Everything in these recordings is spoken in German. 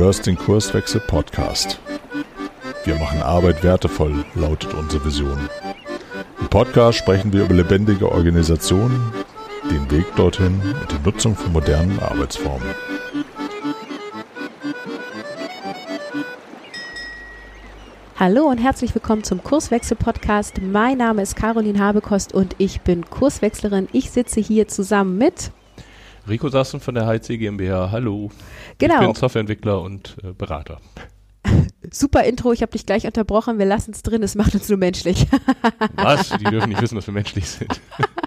hörst den Kurswechsel Podcast. Wir machen Arbeit wertevoll, lautet unsere Vision. Im Podcast sprechen wir über lebendige Organisationen, den Weg dorthin und die Nutzung von modernen Arbeitsformen. Hallo und herzlich willkommen zum Kurswechsel-Podcast. Mein Name ist Caroline Habekost und ich bin Kurswechslerin. Ich sitze hier zusammen mit Rico Sassen von der HC GmbH. Hallo. Genau. Ich bin Softwareentwickler und äh, Berater. Super Intro, ich habe dich gleich unterbrochen. Wir lassen es drin, es macht uns nur menschlich. Was? Die dürfen nicht wissen, dass wir menschlich sind.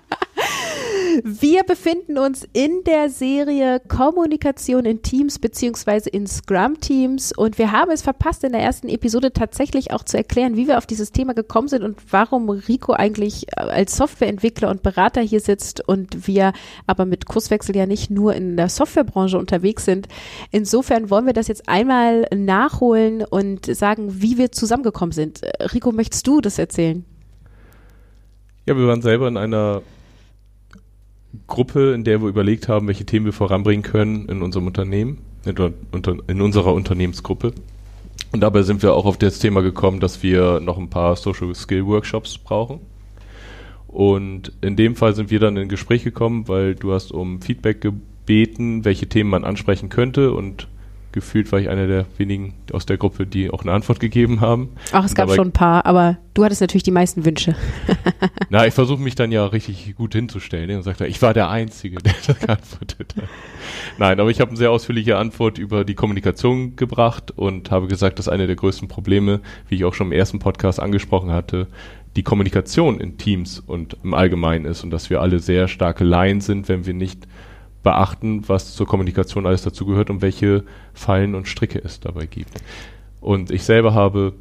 Wir befinden uns in der Serie Kommunikation in Teams beziehungsweise in Scrum-Teams und wir haben es verpasst, in der ersten Episode tatsächlich auch zu erklären, wie wir auf dieses Thema gekommen sind und warum Rico eigentlich äh, als Softwareentwickler und Berater hier sitzt und wir aber mit Kurswechsel ja nicht nur in der Softwarebranche unterwegs sind. Insofern wollen wir das jetzt einmal nachholen und sagen, wie wir zusammengekommen sind. Äh, Rico, möchtest du das erzählen? Ja, wir waren selber in einer Gruppe, in der wir überlegt haben, welche Themen wir voranbringen können in unserem Unternehmen, in, unserer Unternehmensgruppe. Und dabei sind wir auch auf das Thema gekommen, dass wir noch ein paar Social Skill Workshops brauchen. Und in dem Fall sind wir dann in Gespräch gekommen, weil du hast um Feedback gebeten, welche Themen man ansprechen könnte und gefühlt war ich einer der wenigen aus der Gruppe, die auch eine Antwort gegeben haben. Ach, es gab schon ein paar, aber du hattest natürlich die meisten Wünsche. Na, ich versuche mich dann ja richtig gut hinzustellen und sagte, ich war der Einzige, der das geantwortet hat. Nein, aber ich habe eine sehr ausführliche Antwort über die Kommunikation gebracht und habe gesagt, dass eine der größten Probleme, wie ich auch schon im ersten Podcast angesprochen hatte, die Kommunikation in Teams und im Allgemeinen ist und dass wir alle sehr starke Laien sind, wenn wir nicht beachten, was zur Kommunikation alles dazugehört und welche Fallen und Stricke es dabei gibt. Und ich selber habe,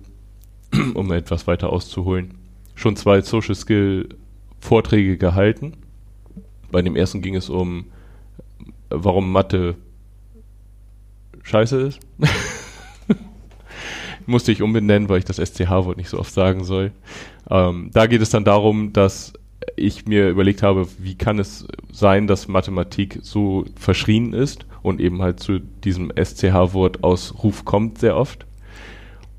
um etwas weiter auszuholen, schon zwei Social Skill Vorträge gehalten. Bei dem ersten ging es um, warum Mathe scheiße ist. Musste ich umbenennen, weil ich das SCH-Wort nicht so oft sagen soll. Ähm, da geht es dann darum, dass ich mir überlegt habe, wie kann es sein, dass Mathematik so verschrien ist und eben halt zu diesem SCH-Wort aus Ruf kommt sehr oft.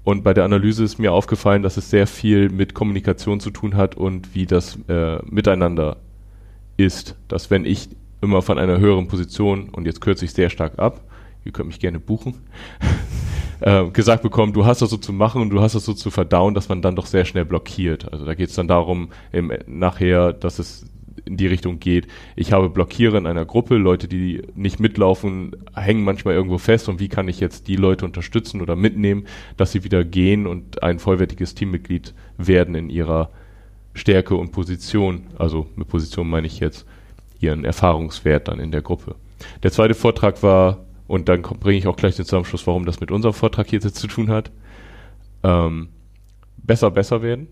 Und bei der Analyse ist mir aufgefallen, dass es sehr viel mit Kommunikation zu tun hat und wie das äh, miteinander ist. Dass wenn ich immer von einer höheren Position, und jetzt kürze ich sehr stark ab, ihr könnt mich gerne buchen, äh, gesagt bekommen, du hast das so zu machen und du hast das so zu verdauen, dass man dann doch sehr schnell blockiert. Also da geht es dann darum, im, nachher, dass es in die Richtung geht. Ich habe Blockiere in einer Gruppe, Leute, die nicht mitlaufen, hängen manchmal irgendwo fest und wie kann ich jetzt die Leute unterstützen oder mitnehmen, dass sie wieder gehen und ein vollwertiges Teammitglied werden in ihrer Stärke und Position. Also mit Position meine ich jetzt ihren Erfahrungswert dann in der Gruppe. Der zweite Vortrag war und dann bringe ich auch gleich den Zusammenschluss, warum das mit unserem Vortrag hier zu tun hat. Ähm, besser, besser werden.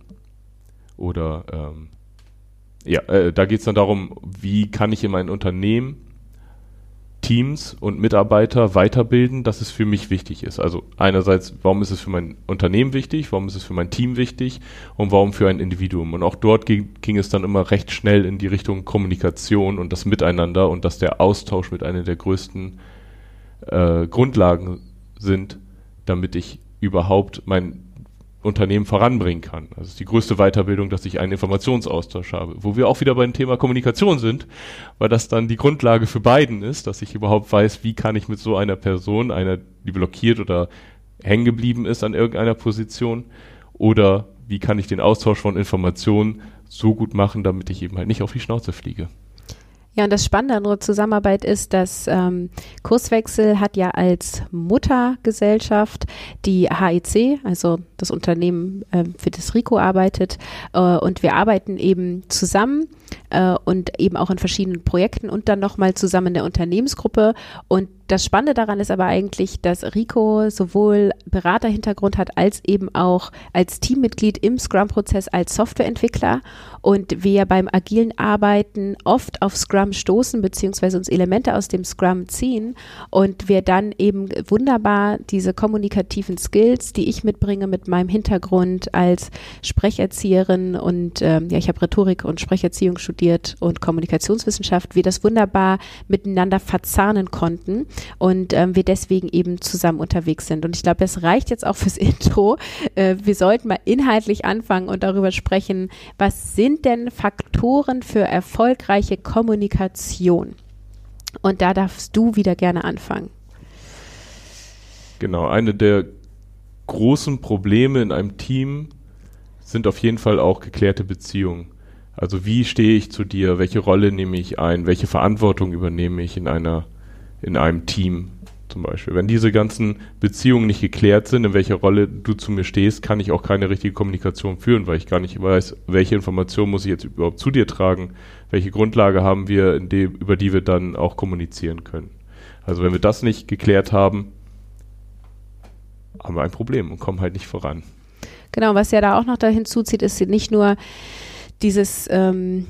Oder ähm, ja, äh, da geht es dann darum, wie kann ich in meinem Unternehmen Teams und Mitarbeiter weiterbilden, dass es für mich wichtig ist. Also einerseits, warum ist es für mein Unternehmen wichtig, warum ist es für mein Team wichtig und warum für ein Individuum. Und auch dort ging, ging es dann immer recht schnell in die Richtung Kommunikation und das Miteinander und dass der Austausch mit einer der größten Grundlagen sind, damit ich überhaupt mein Unternehmen voranbringen kann. Das ist die größte Weiterbildung, dass ich einen Informationsaustausch habe. Wo wir auch wieder beim Thema Kommunikation sind, weil das dann die Grundlage für beiden ist, dass ich überhaupt weiß, wie kann ich mit so einer Person, einer, die blockiert oder hängen geblieben ist an irgendeiner Position, oder wie kann ich den Austausch von Informationen so gut machen, damit ich eben halt nicht auf die Schnauze fliege. Ja, und das Spannende an unserer Zusammenarbeit ist, dass ähm, Kurswechsel hat ja als Muttergesellschaft die HEC, also das Unternehmen, äh, für das Rico arbeitet. Äh, und wir arbeiten eben zusammen äh, und eben auch in verschiedenen Projekten und dann nochmal zusammen in der Unternehmensgruppe. Und das Spannende daran ist aber eigentlich, dass Rico sowohl Beraterhintergrund hat als eben auch als Teammitglied im Scrum-Prozess als Softwareentwickler. Und wir beim agilen Arbeiten oft auf Scrum stoßen beziehungsweise uns Elemente aus dem Scrum ziehen und wir dann eben wunderbar diese kommunikativen Skills, die ich mitbringe mit meinem Hintergrund als Sprecherzieherin und ähm, ja, ich habe Rhetorik und Sprecherziehung studiert und Kommunikationswissenschaft, wir das wunderbar miteinander verzahnen konnten und ähm, wir deswegen eben zusammen unterwegs sind. Und ich glaube, das reicht jetzt auch fürs Intro. Äh, wir sollten mal inhaltlich anfangen und darüber sprechen, was sind denn Faktoren für erfolgreiche Kommunikation? Und da darfst du wieder gerne anfangen. Genau, eine der großen Probleme in einem Team sind auf jeden Fall auch geklärte Beziehungen. Also wie stehe ich zu dir? Welche Rolle nehme ich ein? Welche Verantwortung übernehme ich in einer, in einem Team zum Beispiel? Wenn diese ganzen Beziehungen nicht geklärt sind, in welcher Rolle du zu mir stehst, kann ich auch keine richtige Kommunikation führen, weil ich gar nicht weiß, welche Information muss ich jetzt überhaupt zu dir tragen? Welche Grundlage haben wir, dem, über die wir dann auch kommunizieren können? Also wenn wir das nicht geklärt haben, haben wir ein Problem und kommen halt nicht voran. Genau, was ja da auch noch da hinzuzieht, ist nicht nur dieses ähm,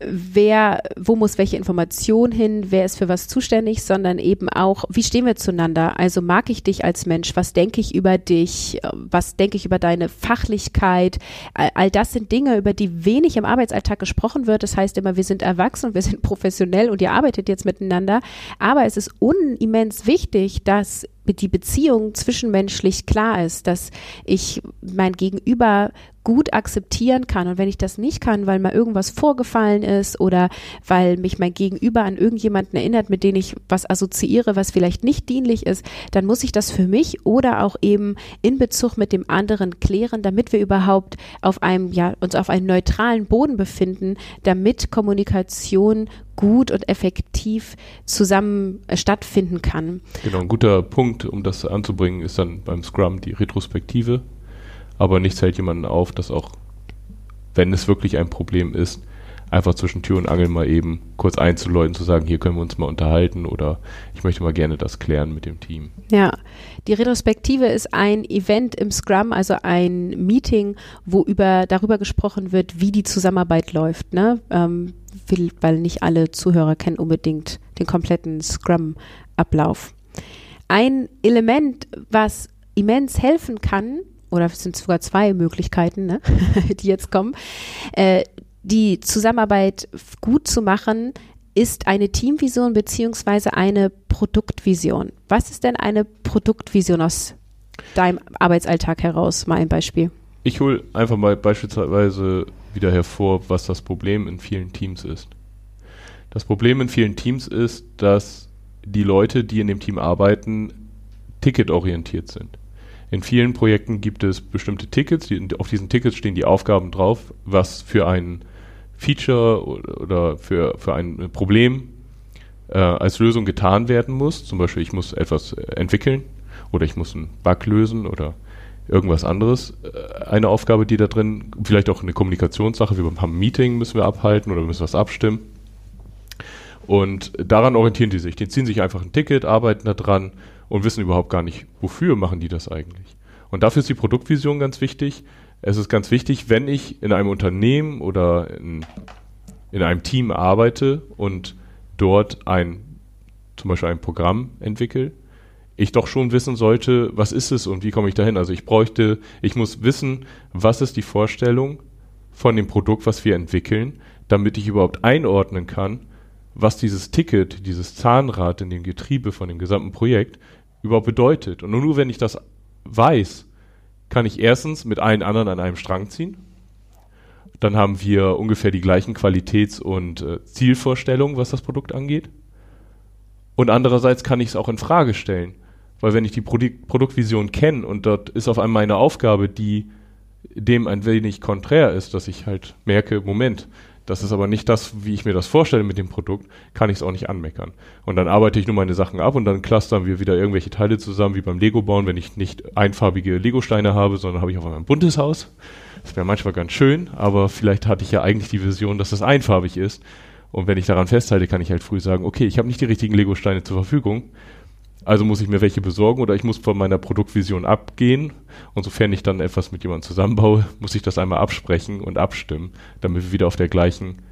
wer, wo muss welche Information hin, wer ist für was zuständig, sondern eben auch, wie stehen wir zueinander? Also mag ich dich als Mensch? Was denke ich über dich? Was denke ich über deine Fachlichkeit? All, das sind Dinge, über die wenig im Arbeitsalltag gesprochen wird. Das heißt immer, wir sind erwachsen, wir sind professionell und ihr arbeitet jetzt miteinander. Aber es ist unimmens wichtig, dass die Beziehung zwischenmenschlich klar ist, dass ich mein Gegenüber gut akzeptieren kann. Und wenn ich das nicht kann, weil mal irgendwas vorgefallen ist oder weil mich mein Gegenüber an irgendjemanden erinnert, mit dem ich was assoziiere, was vielleicht nicht dienlich ist, dann muss ich das für mich oder auch eben in Bezug mit dem anderen klären, damit wir überhaupt auf einem, ja, uns auf einem neutralen Boden befinden, damit Kommunikation gut und effektiv zusammen äh, stattfinden kann. Genau, ein guter Punkt, um das anzubringen, ist dann beim Scrum die Retrospektive. Aber nichts hält jemanden auf, dass auch, wenn es wirklich ein Problem ist, einfach zwischen Tür und Angel mal eben kurz einzuläuten, zu sagen, hier können wir uns mal unterhalten oder ich möchte mal gerne das klären mit dem Team. Ja, die Retrospektive ist ein Event im Scrum, also ein Meeting, wo über darüber gesprochen wird, wie die Zusammenarbeit läuft. Ne? Ähm, weil nicht alle Zuhörer kennen unbedingt den kompletten Scrum-Ablauf. Ein Element, was immens helfen kann, oder es sind sogar zwei Möglichkeiten, ne, die jetzt kommen, äh, die Zusammenarbeit gut zu machen, ist eine Teamvision beziehungsweise eine Produktvision. Was ist denn eine Produktvision aus deinem Arbeitsalltag heraus? Mal ein Beispiel. Ich hole einfach mal beispielsweise wieder hervor, was das Problem in vielen Teams ist. Das Problem in vielen Teams ist, dass die Leute, die in dem Team arbeiten, ticketorientiert sind. In vielen Projekten gibt es bestimmte Tickets, die, auf diesen Tickets stehen die Aufgaben drauf, was für ein Feature oder für, für ein Problem äh, als Lösung getan werden muss. Zum Beispiel, ich muss etwas entwickeln oder ich muss einen Bug lösen oder irgendwas anderes. Äh, eine Aufgabe, die da drin, vielleicht auch eine Kommunikationssache, wir haben ein Meeting, müssen wir abhalten oder müssen was abstimmen. Und daran orientieren die sich. Die ziehen sich einfach ein Ticket, arbeiten da dran und wissen überhaupt gar nicht, wofür machen die das eigentlich. Und dafür ist die Produktvision ganz wichtig. Es ist ganz wichtig, wenn ich in einem Unternehmen oder in, in einem Team arbeite und dort ein, zum Beispiel ein Programm entwickle, ich doch schon wissen sollte, was ist es und wie komme ich dahin. Also ich bräuchte, ich muss wissen, was ist die Vorstellung von dem Produkt, was wir entwickeln, damit ich überhaupt einordnen kann, was dieses Ticket, dieses Zahnrad in dem Getriebe von dem gesamten Projekt überhaupt bedeutet. Und nur wenn ich das weiß, kann ich erstens mit allen anderen an einem Strang ziehen. Dann haben wir ungefähr die gleichen Qualitäts- und äh, Zielvorstellungen, was das Produkt angeht. Und andererseits kann ich es auch in Frage stellen. Weil wenn ich die Produ Produktvision kenne und dort ist auf einmal eine Aufgabe, die dem ein wenig konträr ist, dass ich halt merke, Moment, das ist aber nicht das, wie ich mir das vorstelle mit dem Produkt, kann ich es auch nicht anmeckern. Und dann arbeite ich nur meine Sachen ab und dann clustern wir wieder irgendwelche Teile zusammen, wie beim Lego bauen, wenn ich nicht einfarbige Lego-Steine habe, sondern habe ich auf einmal ein buntes Haus. Das wäre manchmal ganz schön, aber vielleicht hatte ich ja eigentlich die Vision, dass das einfarbig ist. Und wenn ich daran festhalte, kann ich halt früh sagen, okay, ich habe nicht die richtigen Lego-Steine zur Verfügung. Also muss ich mir welche besorgen oder ich muss von meiner Produktvision abgehen. Und sofern ich dann etwas mit jemandem zusammenbaue, muss ich das einmal absprechen und abstimmen, damit wir wieder auf der gleichen,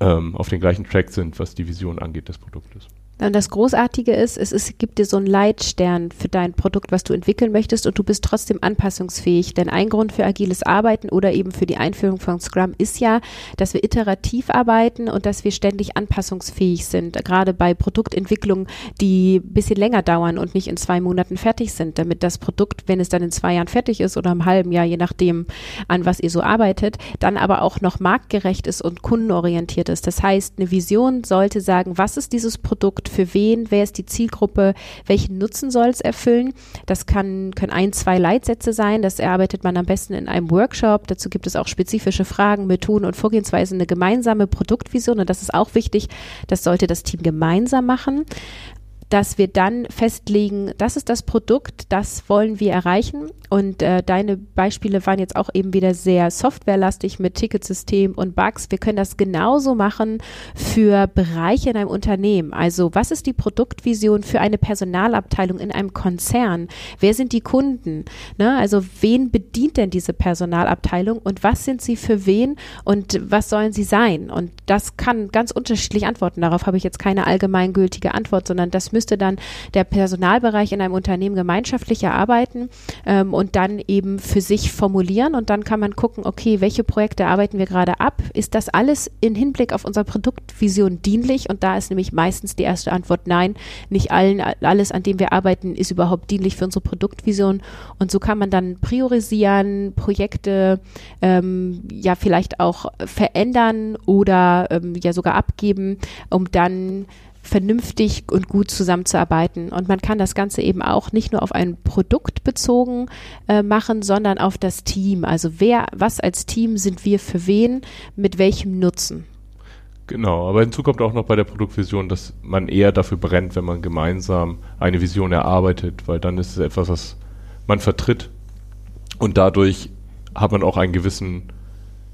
ähm, auf den gleichen Track sind, was die Vision angeht des Produktes. Und das Großartige ist, es ist, gibt dir so einen Leitstern für dein Produkt, was du entwickeln möchtest und du bist trotzdem anpassungsfähig. Denn ein Grund für agiles Arbeiten oder eben für die Einführung von Scrum ist ja, dass wir iterativ arbeiten und dass wir ständig anpassungsfähig sind. Gerade bei Produktentwicklungen, die ein bisschen länger dauern und nicht in zwei Monaten fertig sind, damit das Produkt, wenn es dann in zwei Jahren fertig ist oder im halben Jahr, je nachdem, an was ihr so arbeitet, dann aber auch noch marktgerecht ist und kundenorientiert ist. Das heißt, eine Vision sollte sagen, was ist dieses Produkt, für wen, wer ist die Zielgruppe, welchen Nutzen soll es erfüllen. Das kann, können ein, zwei Leitsätze sein. Das erarbeitet man am besten in einem Workshop. Dazu gibt es auch spezifische Fragen, Methoden und Vorgehensweisen, eine gemeinsame Produktvision. Und das ist auch wichtig. Das sollte das Team gemeinsam machen dass wir dann festlegen, das ist das Produkt, das wollen wir erreichen. Und äh, deine Beispiele waren jetzt auch eben wieder sehr softwarelastig mit Ticketsystem und Bugs. Wir können das genauso machen für Bereiche in einem Unternehmen. Also was ist die Produktvision für eine Personalabteilung in einem Konzern? Wer sind die Kunden? Ne? Also wen bedient denn diese Personalabteilung und was sind sie für wen und was sollen sie sein? Und das kann ganz unterschiedlich antworten. Darauf habe ich jetzt keine allgemeingültige Antwort, sondern das müssen müsste dann der Personalbereich in einem Unternehmen gemeinschaftlich erarbeiten ähm, und dann eben für sich formulieren und dann kann man gucken, okay, welche Projekte arbeiten wir gerade ab? Ist das alles in Hinblick auf unsere Produktvision dienlich? Und da ist nämlich meistens die erste Antwort nein, nicht allen, alles, an dem wir arbeiten, ist überhaupt dienlich für unsere Produktvision. Und so kann man dann priorisieren, Projekte ähm, ja vielleicht auch verändern oder ähm, ja sogar abgeben, um dann vernünftig und gut zusammenzuarbeiten. Und man kann das Ganze eben auch nicht nur auf ein Produkt bezogen äh, machen, sondern auf das Team. Also wer, was als Team sind wir für wen, mit welchem Nutzen. Genau, aber hinzu kommt auch noch bei der Produktvision, dass man eher dafür brennt, wenn man gemeinsam eine Vision erarbeitet, weil dann ist es etwas, was man vertritt und dadurch hat man auch einen gewissen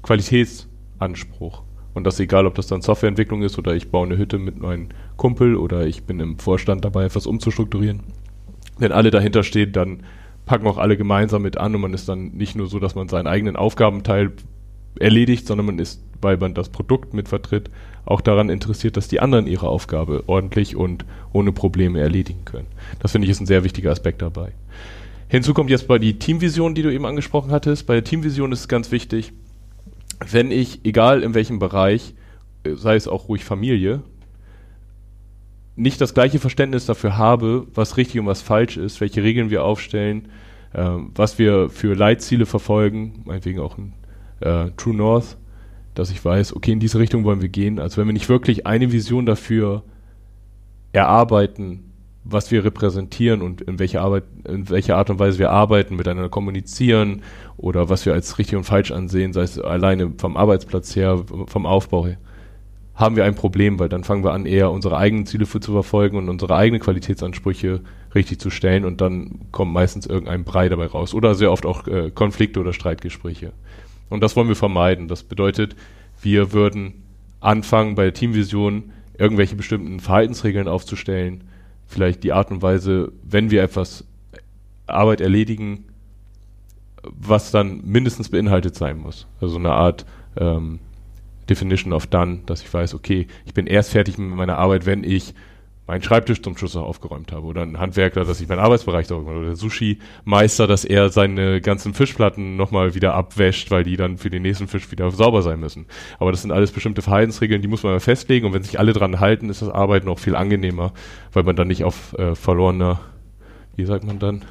Qualitätsanspruch. Und das egal, ob das dann Softwareentwicklung ist oder ich baue eine Hütte mit meinem Kumpel oder ich bin im Vorstand dabei, etwas umzustrukturieren. Wenn alle dahinter stehen, dann packen auch alle gemeinsam mit an und man ist dann nicht nur so, dass man seinen eigenen Aufgabenteil erledigt, sondern man ist, weil man das Produkt mit vertritt, auch daran interessiert, dass die anderen ihre Aufgabe ordentlich und ohne Probleme erledigen können. Das finde ich ist ein sehr wichtiger Aspekt dabei. Hinzu kommt jetzt bei die Teamvision, die du eben angesprochen hattest. Bei der Teamvision ist es ganz wichtig, wenn ich, egal in welchem Bereich, äh, sei es auch ruhig Familie, nicht das gleiche Verständnis dafür habe, was richtig und was falsch ist, welche Regeln wir aufstellen, äh, was wir für Leitziele verfolgen, meinetwegen auch ein äh, True North, dass ich weiß, okay, in diese Richtung wollen wir gehen. Also wenn wir nicht wirklich eine Vision dafür erarbeiten, was wir repräsentieren und in welcher Arbeit, in welcher Art und Weise wir arbeiten, miteinander kommunizieren oder was wir als richtig und falsch ansehen, sei es alleine vom Arbeitsplatz her, vom Aufbau her, haben wir ein Problem, weil dann fangen wir an, eher unsere eigenen Ziele zu verfolgen und unsere eigenen Qualitätsansprüche richtig zu stellen und dann kommt meistens irgendein Brei dabei raus oder sehr oft auch äh, Konflikte oder Streitgespräche. Und das wollen wir vermeiden. Das bedeutet, wir würden anfangen bei der Teamvision irgendwelche bestimmten Verhaltensregeln aufzustellen, vielleicht die Art und Weise, wenn wir etwas Arbeit erledigen, was dann mindestens beinhaltet sein muss. Also eine Art ähm, Definition of Done, dass ich weiß, okay, ich bin erst fertig mit meiner Arbeit, wenn ich meinen Schreibtisch zum Schluss aufgeräumt habe. Oder ein Handwerker, dass ich meinen Arbeitsbereich sauber mache. Oder der Sushi-Meister, dass er seine ganzen Fischplatten nochmal wieder abwäscht, weil die dann für den nächsten Fisch wieder sauber sein müssen. Aber das sind alles bestimmte Verhaltensregeln, die muss man mal festlegen. Und wenn sich alle dran halten, ist das Arbeiten auch viel angenehmer, weil man dann nicht auf äh, verlorener, wie sagt man dann,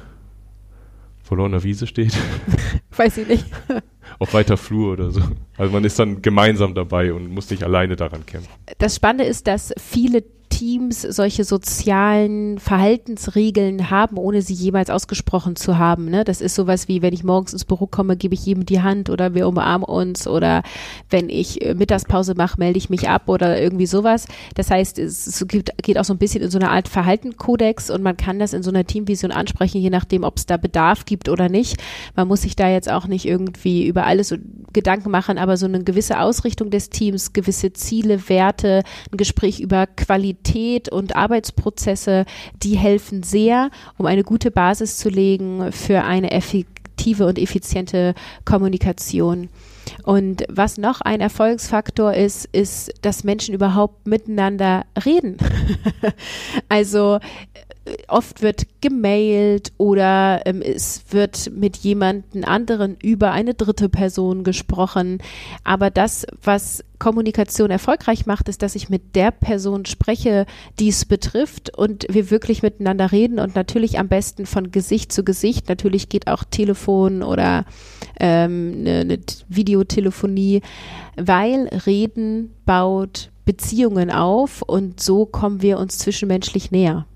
verlorener Wiese steht. Weiß ich nicht. auf weiter Flur oder so. Also man ist dann gemeinsam dabei und muss nicht alleine daran kämpfen. Das Spannende ist, dass viele Teams solche sozialen Verhaltensregeln haben, ohne sie jemals ausgesprochen zu haben. Ne? Das ist sowas wie, wenn ich morgens ins Büro komme, gebe ich jedem die Hand oder wir umarmen uns oder wenn ich äh, Mittagspause mache, melde ich mich ab oder irgendwie sowas. Das heißt, es gibt, geht auch so ein bisschen in so eine Art Verhaltenkodex und man kann das in so einer Teamvision ansprechen, je nachdem, ob es da Bedarf gibt oder nicht. Man muss sich da jetzt auch nicht irgendwie über alles Gedanken machen, aber so eine gewisse Ausrichtung des Teams, gewisse Ziele, Werte, ein Gespräch über Qualität, und Arbeitsprozesse, die helfen sehr, um eine gute Basis zu legen für eine effektive und effiziente Kommunikation. Und was noch ein Erfolgsfaktor ist, ist, dass Menschen überhaupt miteinander reden. also oft wird gemailt oder ähm, es wird mit jemandem anderen über eine dritte Person gesprochen. Aber das, was Kommunikation erfolgreich macht, ist, dass ich mit der Person spreche, die es betrifft und wir wirklich miteinander reden und natürlich am besten von Gesicht zu Gesicht. Natürlich geht auch Telefon oder ähm, eine, eine Videotelefonie, weil Reden baut Beziehungen auf und so kommen wir uns zwischenmenschlich näher.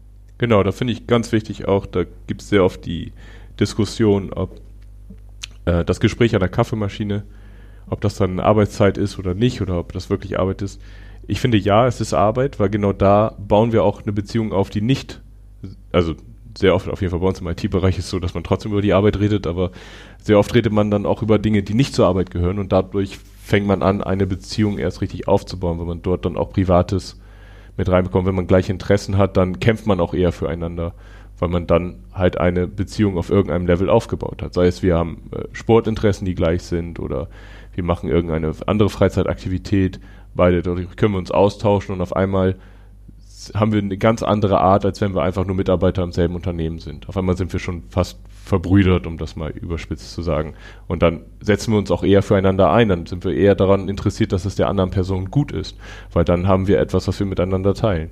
Genau, da finde ich ganz wichtig auch, da gibt es sehr oft die Diskussion, ob äh, das Gespräch an der Kaffeemaschine, ob das dann Arbeitszeit ist oder nicht oder ob das wirklich Arbeit ist. Ich finde ja, es ist Arbeit, weil genau da bauen wir auch eine Beziehung auf, die nicht, also sehr oft auf jeden Fall bei uns im IT-Bereich ist es so, dass man trotzdem über die Arbeit redet, aber sehr oft redet man dann auch über Dinge, die nicht zur Arbeit gehören und dadurch fängt man an, eine Beziehung erst richtig aufzubauen, weil man dort dann auch Privates mit reinbekommen. Wenn man gleiche Interessen hat, dann kämpft man auch eher füreinander, weil man dann halt eine Beziehung auf irgendeinem Level aufgebaut hat. Sei es, wir haben äh, Sportinteressen, die gleich sind oder wir machen irgendeine andere Freizeitaktivität. Beide, dadurch können wir uns austauschen und auf einmal haben wir eine ganz andere Art, als wenn wir einfach nur Mitarbeiter im selben Unternehmen sind. Auf einmal sind wir schon fast verbrüdert, um das mal überspitzt zu sagen. Und dann setzen wir uns auch eher füreinander ein. Dann sind wir eher daran interessiert, dass es der anderen Person gut ist. Weil dann haben wir etwas, was wir miteinander teilen.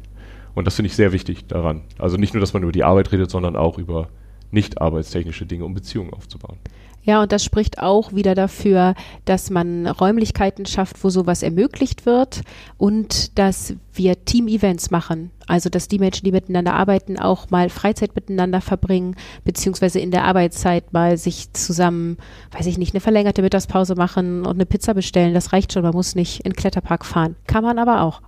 Und das finde ich sehr wichtig daran. Also nicht nur, dass man über die Arbeit redet, sondern auch über nicht arbeitstechnische Dinge, um Beziehungen aufzubauen. Ja, und das spricht auch wieder dafür, dass man Räumlichkeiten schafft, wo sowas ermöglicht wird und dass wir Team-Events machen. Also, dass die Menschen, die miteinander arbeiten, auch mal Freizeit miteinander verbringen, beziehungsweise in der Arbeitszeit mal sich zusammen, weiß ich nicht, eine verlängerte Mittagspause machen und eine Pizza bestellen. Das reicht schon. Man muss nicht in den Kletterpark fahren. Kann man aber auch.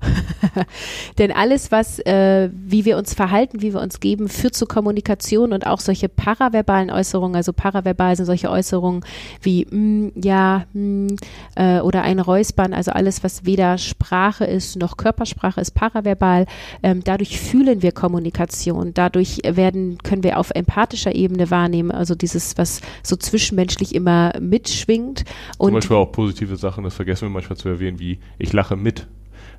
Denn alles, was, äh, wie wir uns verhalten, wie wir uns geben, führt zu Kommunikation und auch solche paraverbalen Äußerungen. Also, paraverbal sind solche Äußerungen wie, mm, ja, mm, äh, oder ein Räuspern. Also, alles, was weder Sprache ist noch Körpersprache ist paraverbal. Ähm, dadurch fühlen wir Kommunikation, dadurch werden, können wir auf empathischer Ebene wahrnehmen, also dieses, was so zwischenmenschlich immer mitschwingt. Und Zum Beispiel auch positive Sachen, das vergessen wir manchmal zu erwähnen, wie ich lache mit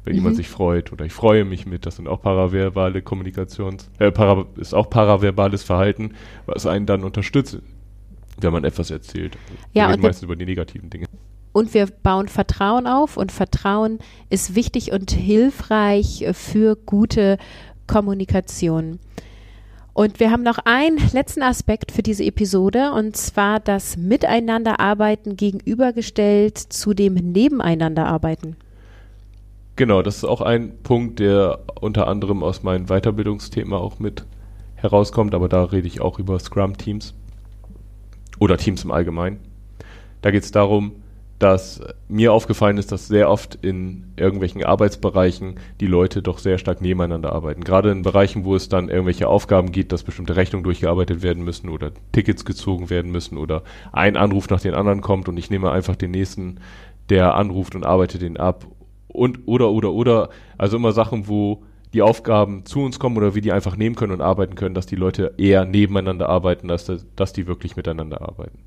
wenn mhm. jemand sich freut oder ich freue mich mit, das sind auch paraverbale Kommunikations, äh, para, ist auch paraverbales Verhalten, was einen dann unterstützt, wenn man etwas erzählt. Ja, wir reden meistens über die negativen Dinge und wir bauen Vertrauen auf und Vertrauen ist wichtig und hilfreich für gute Kommunikation. Und wir haben noch einen letzten Aspekt für diese Episode und zwar das Miteinanderarbeiten gegenübergestellt zu dem Nebeneinanderarbeiten. Genau, das ist auch ein Punkt, der unter anderem aus meinem Weiterbildungsthema auch mit herauskommt, aber da rede ich auch über Scrum-Teams oder Teams im Allgemeinen. Da geht es darum, dass mir aufgefallen ist, dass sehr oft in irgendwelchen Arbeitsbereichen die Leute doch sehr stark nebeneinander arbeiten. Gerade in Bereichen, wo es dann irgendwelche Aufgaben gibt, dass bestimmte Rechnungen durchgearbeitet werden müssen oder Tickets gezogen werden müssen oder ein Anruf nach den anderen kommt und ich nehme einfach den nächsten, der anruft und arbeite den ab und oder oder oder also immer Sachen, wo die Aufgaben zu uns kommen oder wir die einfach nehmen können und arbeiten können, dass die Leute eher nebeneinander arbeiten, als dass die wirklich miteinander arbeiten.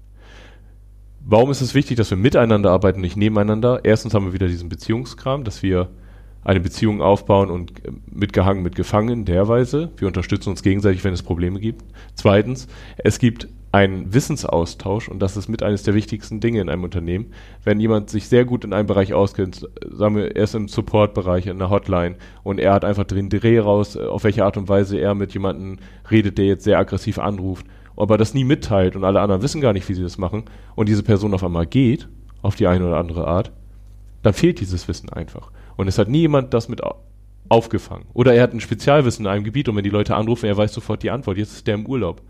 Warum ist es wichtig, dass wir miteinander arbeiten, nicht nebeneinander? Erstens haben wir wieder diesen Beziehungskram, dass wir eine Beziehung aufbauen und äh, mitgehangen, mitgefangen in der Weise. Wir unterstützen uns gegenseitig, wenn es Probleme gibt. Zweitens, es gibt einen Wissensaustausch und das ist mit eines der wichtigsten Dinge in einem Unternehmen. Wenn jemand sich sehr gut in einem Bereich auskennt, sagen wir, er ist im Supportbereich, in der Hotline und er hat einfach den Dreh raus, auf welche Art und Weise er mit jemandem redet, der jetzt sehr aggressiv anruft aber das nie mitteilt und alle anderen wissen gar nicht, wie sie das machen und diese Person auf einmal geht, auf die eine oder andere Art, dann fehlt dieses Wissen einfach. Und es hat nie jemand das mit aufgefangen. Oder er hat ein Spezialwissen in einem Gebiet und wenn die Leute anrufen, er weiß sofort die Antwort. Jetzt ist der im Urlaub.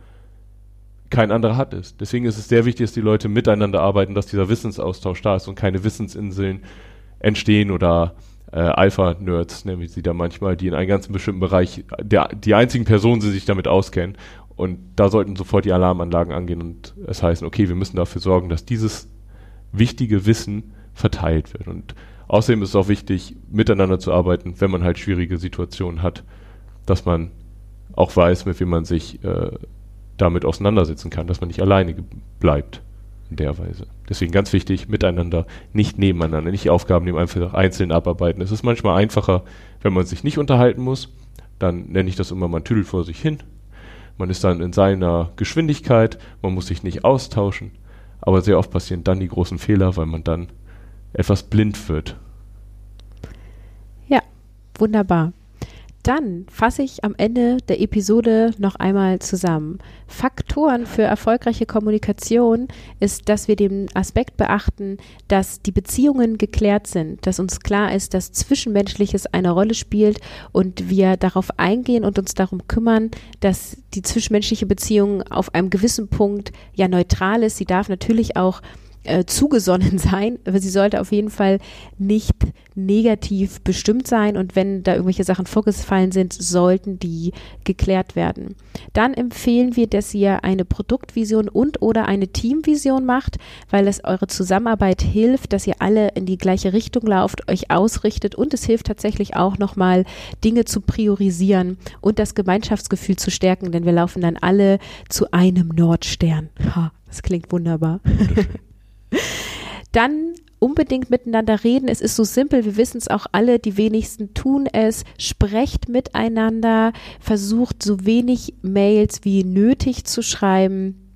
Kein anderer hat es. Deswegen ist es sehr wichtig, dass die Leute miteinander arbeiten, dass dieser Wissensaustausch da ist und keine Wissensinseln entstehen oder äh, Alpha-Nerds, nennen wir sie da manchmal, die in einem ganz bestimmten Bereich der, die einzigen Personen, die sich damit auskennen und da sollten sofort die Alarmanlagen angehen und es heißen, okay, wir müssen dafür sorgen, dass dieses wichtige Wissen verteilt wird. Und außerdem ist es auch wichtig, miteinander zu arbeiten, wenn man halt schwierige Situationen hat, dass man auch weiß, mit wem man sich äh, damit auseinandersetzen kann, dass man nicht alleine bleibt. in der Weise. Deswegen ganz wichtig, miteinander, nicht nebeneinander, nicht Aufgaben nehmen, einfach einzeln abarbeiten. Es ist manchmal einfacher, wenn man sich nicht unterhalten muss. Dann nenne ich das immer, man tüdelt vor sich hin. Man ist dann in seiner Geschwindigkeit, man muss sich nicht austauschen. Aber sehr oft passieren dann die großen Fehler, weil man dann etwas blind wird. Ja, wunderbar. Dann fasse ich am Ende der Episode noch einmal zusammen. Faktoren für erfolgreiche Kommunikation ist, dass wir den Aspekt beachten, dass die Beziehungen geklärt sind, dass uns klar ist, dass Zwischenmenschliches eine Rolle spielt und wir darauf eingehen und uns darum kümmern, dass die zwischenmenschliche Beziehung auf einem gewissen Punkt ja neutral ist. Sie darf natürlich auch äh, zugesonnen sein, aber sie sollte auf jeden Fall nicht negativ bestimmt sein und wenn da irgendwelche Sachen vorgefallen sind, sollten die geklärt werden. Dann empfehlen wir, dass ihr eine Produktvision und oder eine Teamvision macht, weil es eure Zusammenarbeit hilft, dass ihr alle in die gleiche Richtung lauft, euch ausrichtet und es hilft tatsächlich auch nochmal Dinge zu priorisieren und das Gemeinschaftsgefühl zu stärken, denn wir laufen dann alle zu einem Nordstern. Ha, das klingt wunderbar. Dann unbedingt miteinander reden. Es ist so simpel, wir wissen es auch alle, die wenigsten tun es. Sprecht miteinander, versucht so wenig Mails wie nötig zu schreiben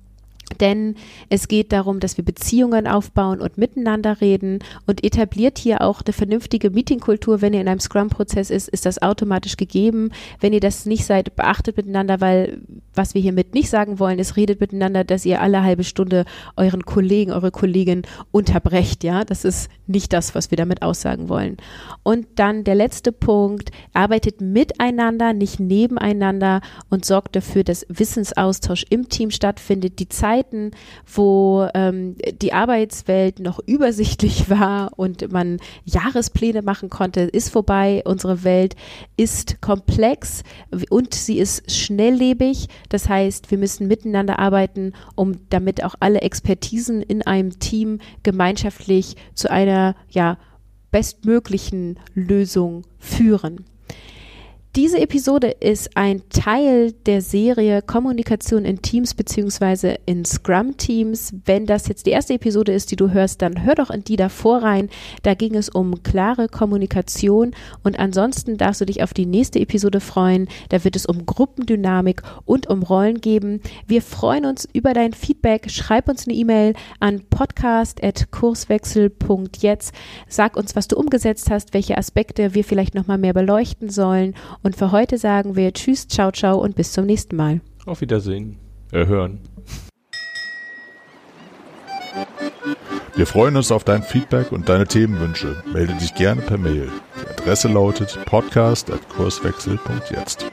denn es geht darum, dass wir Beziehungen aufbauen und miteinander reden und etabliert hier auch eine vernünftige Meetingkultur. Wenn ihr in einem Scrum-Prozess ist, ist das automatisch gegeben. Wenn ihr das nicht seid, beachtet miteinander, weil was wir hiermit nicht sagen wollen, ist, redet miteinander, dass ihr alle halbe Stunde euren Kollegen, eure Kollegin unterbrecht. Ja, das ist nicht das, was wir damit aussagen wollen. Und dann der letzte Punkt, arbeitet miteinander, nicht nebeneinander und sorgt dafür, dass Wissensaustausch im Team stattfindet. Die Zeit Zeiten, wo ähm, die Arbeitswelt noch übersichtlich war und man Jahrespläne machen konnte, ist vorbei. Unsere Welt ist komplex und sie ist schnelllebig. Das heißt, wir müssen miteinander arbeiten, um damit auch alle Expertisen in einem Team gemeinschaftlich zu einer ja bestmöglichen Lösung führen. Diese Episode ist ein Teil der Serie Kommunikation in Teams beziehungsweise in Scrum-Teams. Wenn das jetzt die erste Episode ist, die du hörst, dann hör doch in die davor rein. Da ging es um klare Kommunikation und ansonsten darfst du dich auf die nächste Episode freuen. Da wird es um Gruppendynamik und um Rollen geben. Wir freuen uns über dein Feedback. Schreib uns eine E-Mail an podcast.kurswechsel.jetzt. Sag uns, was du umgesetzt hast, welche Aspekte wir vielleicht nochmal mehr beleuchten sollen und für heute sagen wir Tschüss, ciao, ciao und bis zum nächsten Mal. Auf Wiedersehen. Äh, hören. Wir freuen uns auf dein Feedback und deine Themenwünsche. Melde dich gerne per Mail. Die Adresse lautet podcast.kurswechsel.jetzt.